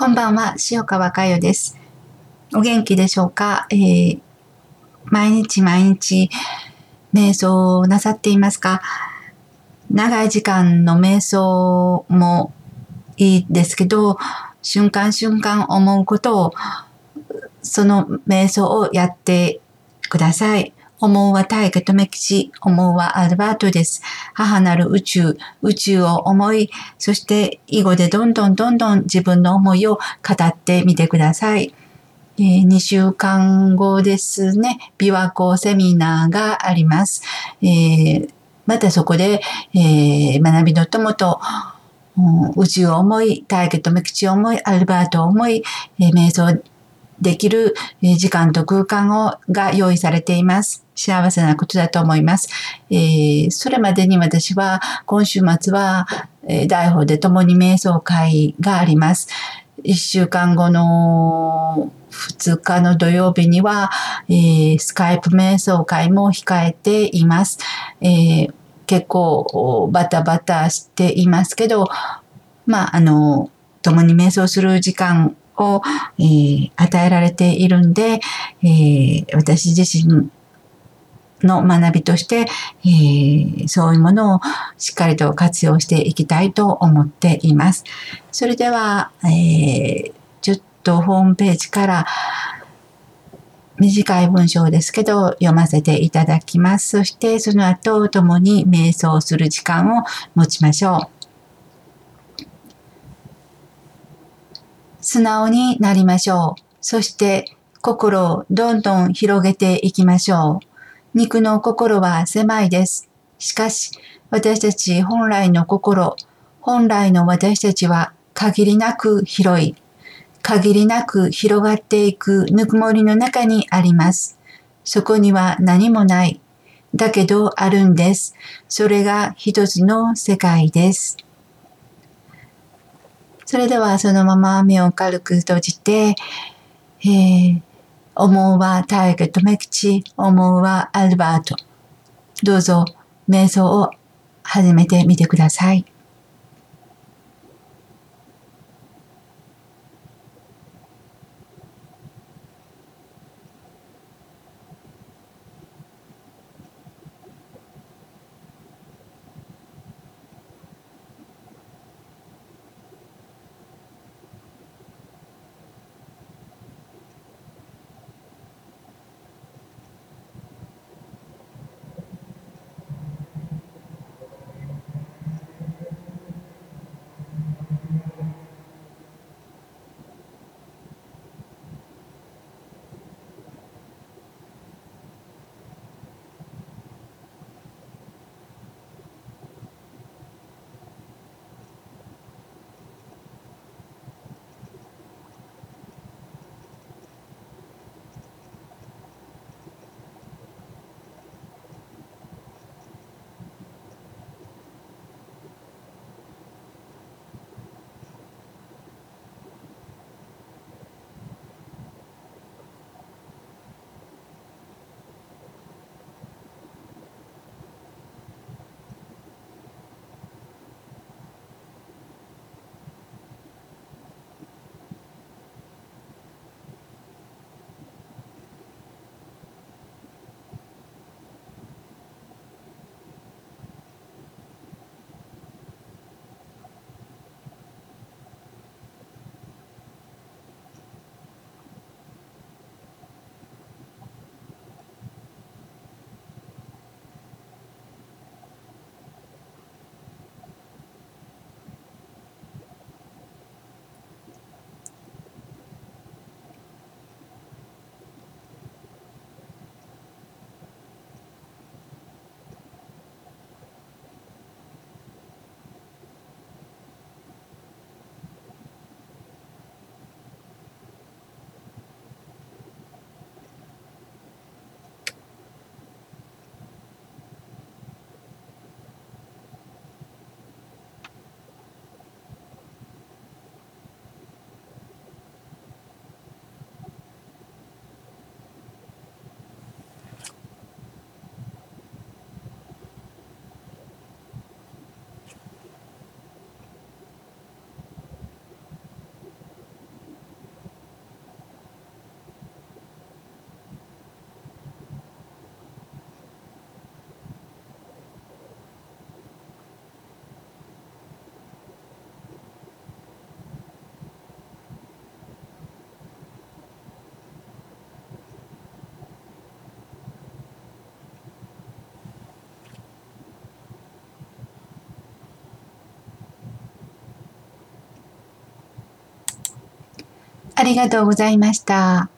こんばんは、塩川佳代です。お元気でしょうか、えー、毎日毎日瞑想をなさっていますか？長い時間の瞑想もいいですけど、瞬間瞬間思うことを、その瞑想をやってください。思うは大家留吉、思うはアルバートです。母なる宇宙、宇宙を思い、そして囲碁でどんどんどんどん自分の思いを語ってみてください。えー、2週間後ですね、琵琶湖セミナーがあります。えー、またそこで、えー、学びの友と、宇宙を思い、大家留吉を思い、アルバートを思い、えー、瞑想できる時間と空間をが用意されています。幸せなことだと思います。えー、それまでに私は今週末は、えー、大法で共に瞑想会があります。一週間後の2日の土曜日には、えー、スカイプ瞑想会も控えています。えー、結構バタバタしていますけど、まあ、あの、共に瞑想する時間を、えー、与えられているんで、えー、私自身の学びとして、えー、そういうものをしっかりと活用していきたいと思っています。それでは、え、ちょっとホームページから短い文章ですけど読ませていただきます。そしてその後共に瞑想する時間を持ちましょう。素直になりましょう。そして心をどんどん広げていきましょう。肉の心は狭いです。しかし、私たち本来の心、本来の私たちは限りなく広い、限りなく広がっていくぬくもりの中にあります。そこには何もない。だけどあるんです。それが一つの世界です。それではそのまま目を軽く閉じて、えー、思うはタイガとメキチ、思うはアルバート。どうぞ瞑想を始めてみてください。ありがとうございました。